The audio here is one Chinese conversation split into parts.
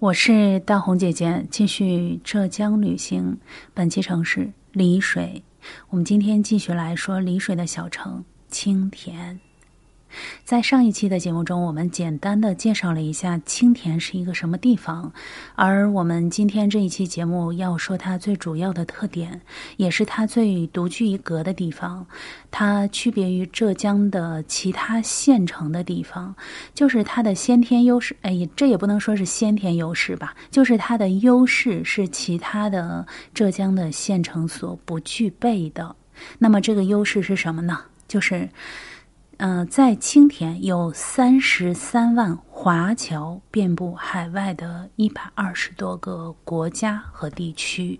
我是大红姐姐，继续浙江旅行。本期城市丽水，我们今天继续来说丽水的小城青田。在上一期的节目中，我们简单的介绍了一下青田是一个什么地方，而我们今天这一期节目要说它最主要的特点，也是它最独具一格的地方。它区别于浙江的其他县城的地方，就是它的先天优势。哎，这也不能说是先天优势吧，就是它的优势是其他的浙江的县城所不具备的。那么这个优势是什么呢？就是。嗯，在青田有三十三万华侨遍布海外的一百二十多个国家和地区。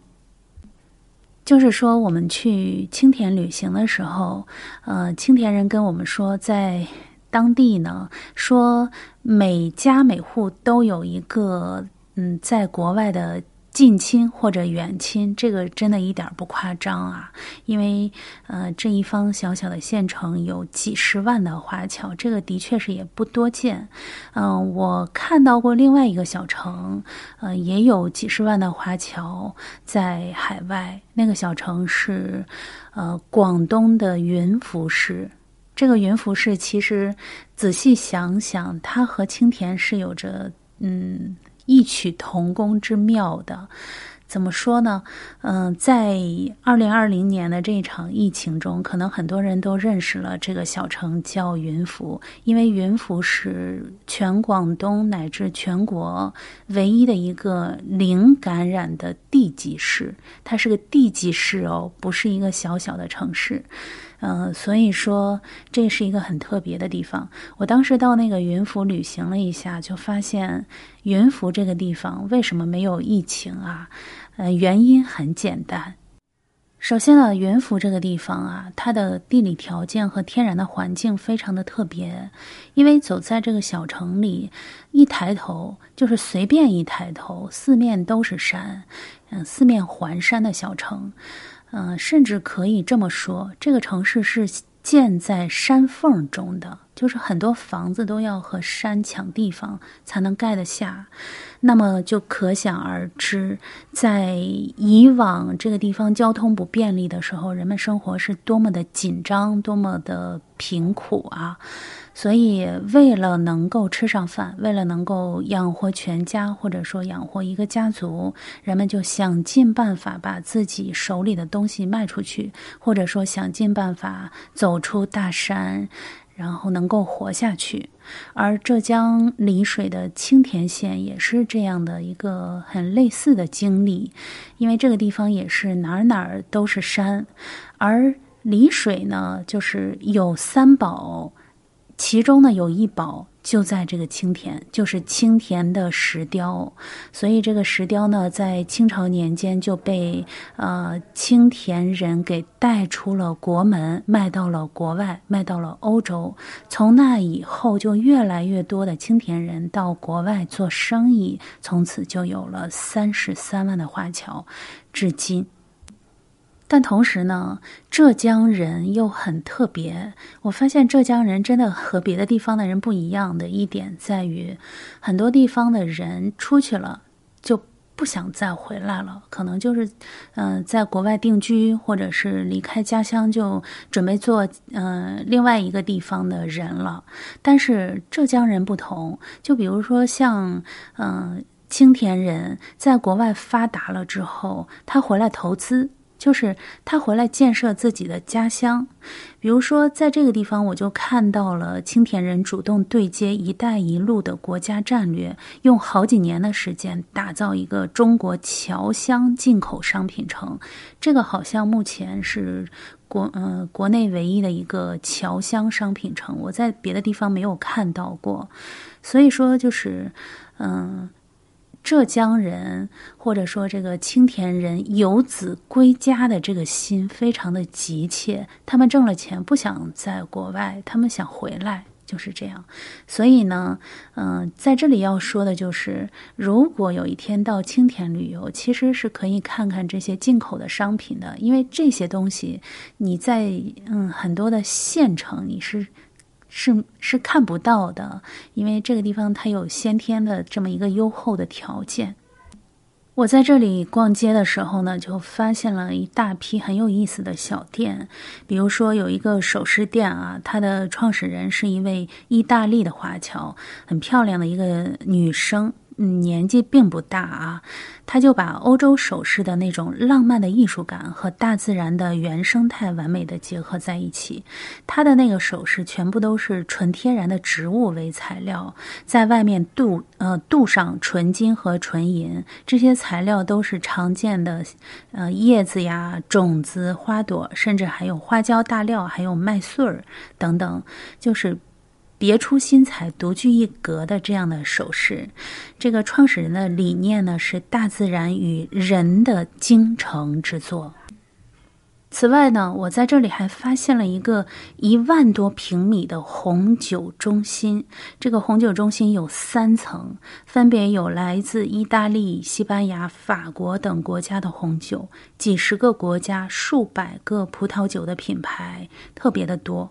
就是说，我们去青田旅行的时候，呃，青田人跟我们说，在当地呢，说每家每户都有一个嗯，在国外的。近亲或者远亲，这个真的一点不夸张啊！因为，呃，这一方小小的县城有几十万的华侨，这个的确是也不多见。嗯，我看到过另外一个小城，呃，也有几十万的华侨在海外。那个小城是，呃，广东的云浮市。这个云浮市其实仔细想想，它和青田是有着，嗯。异曲同工之妙的，怎么说呢？嗯，在二零二零年的这一场疫情中，可能很多人都认识了这个小城叫云浮，因为云浮是全广东乃至全国唯一的一个零感染的地级市，它是个地级市哦，不是一个小小的城市。嗯，所以说这是一个很特别的地方。我当时到那个云浮旅行了一下，就发现云浮这个地方为什么没有疫情啊？呃，原因很简单。首先呢，云浮这个地方啊，它的地理条件和天然的环境非常的特别。因为走在这个小城里，一抬头就是随便一抬头，四面都是山，嗯，四面环山的小城。嗯，甚至可以这么说，这个城市是建在山缝中的，就是很多房子都要和山抢地方才能盖得下。那么就可想而知，在以往这个地方交通不便利的时候，人们生活是多么的紧张，多么的贫苦啊！所以，为了能够吃上饭，为了能够养活全家，或者说养活一个家族，人们就想尽办法把自己手里的东西卖出去，或者说想尽办法走出大山，然后能够活下去。而浙江丽水的青田县也是这样的一个很类似的经历，因为这个地方也是哪儿哪儿都是山，而丽水呢，就是有三宝。其中呢，有一宝就在这个青田，就是青田的石雕。所以这个石雕呢，在清朝年间就被呃青田人给带出了国门，卖到了国外，卖到了欧洲。从那以后，就越来越多的青田人到国外做生意，从此就有了三十三万的华侨，至今。但同时呢，浙江人又很特别。我发现浙江人真的和别的地方的人不一样的一点在于，很多地方的人出去了就不想再回来了，可能就是嗯在国外定居，或者是离开家乡就准备做嗯另外一个地方的人了。但是浙江人不同，就比如说像嗯青田人在国外发达了之后，他回来投资。就是他回来建设自己的家乡，比如说在这个地方，我就看到了青田人主动对接“一带一路”的国家战略，用好几年的时间打造一个中国侨乡进口商品城。这个好像目前是国呃国内唯一的一个侨乡商品城，我在别的地方没有看到过。所以说，就是嗯。浙江人或者说这个青田人游子归家的这个心非常的急切，他们挣了钱不想在国外，他们想回来，就是这样。所以呢，嗯，在这里要说的就是，如果有一天到青田旅游，其实是可以看看这些进口的商品的，因为这些东西你在嗯很多的县城你是。是是看不到的，因为这个地方它有先天的这么一个优厚的条件。我在这里逛街的时候呢，就发现了一大批很有意思的小店，比如说有一个首饰店啊，它的创始人是一位意大利的华侨，很漂亮的一个女生。年纪并不大啊，他就把欧洲首饰的那种浪漫的艺术感和大自然的原生态完美的结合在一起。他的那个首饰全部都是纯天然的植物为材料，在外面镀呃镀上纯金和纯银，这些材料都是常见的，呃叶子呀、种子、花朵，甚至还有花椒大料，还有麦穗儿等等，就是。别出心裁、独具一格的这样的首饰，这个创始人的理念呢是大自然与人的精诚之作。此外呢，我在这里还发现了一个一万多平米的红酒中心。这个红酒中心有三层，分别有来自意大利、西班牙、法国等国家的红酒，几十个国家、数百个葡萄酒的品牌，特别的多。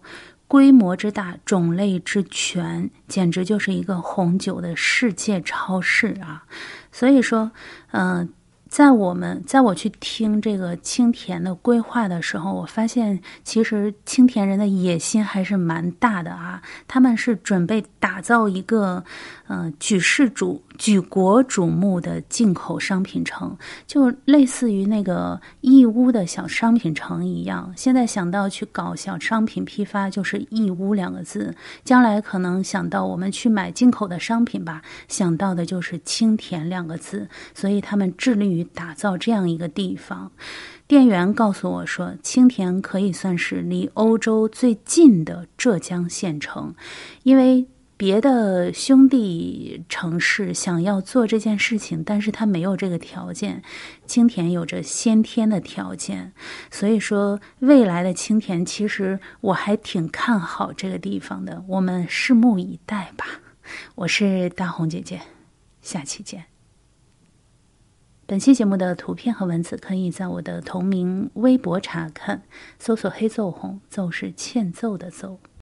规模之大，种类之全，简直就是一个红酒的世界超市啊！所以说，嗯。在我们在我去听这个青田的规划的时候，我发现其实青田人的野心还是蛮大的啊。他们是准备打造一个，呃，举世瞩举国瞩目的进口商品城，就类似于那个义乌的小商品城一样。现在想到去搞小商品批发，就是义乌两个字。将来可能想到我们去买进口的商品吧，想到的就是青田两个字。所以他们致力于。打造这样一个地方，店员告诉我说，青田可以算是离欧洲最近的浙江县城，因为别的兄弟城市想要做这件事情，但是他没有这个条件，青田有着先天的条件，所以说未来的青田，其实我还挺看好这个地方的，我们拭目以待吧。我是大红姐姐，下期见。本期节目的图片和文字可以在我的同名微博查看，搜索“黑奏红”，奏是欠揍的奏。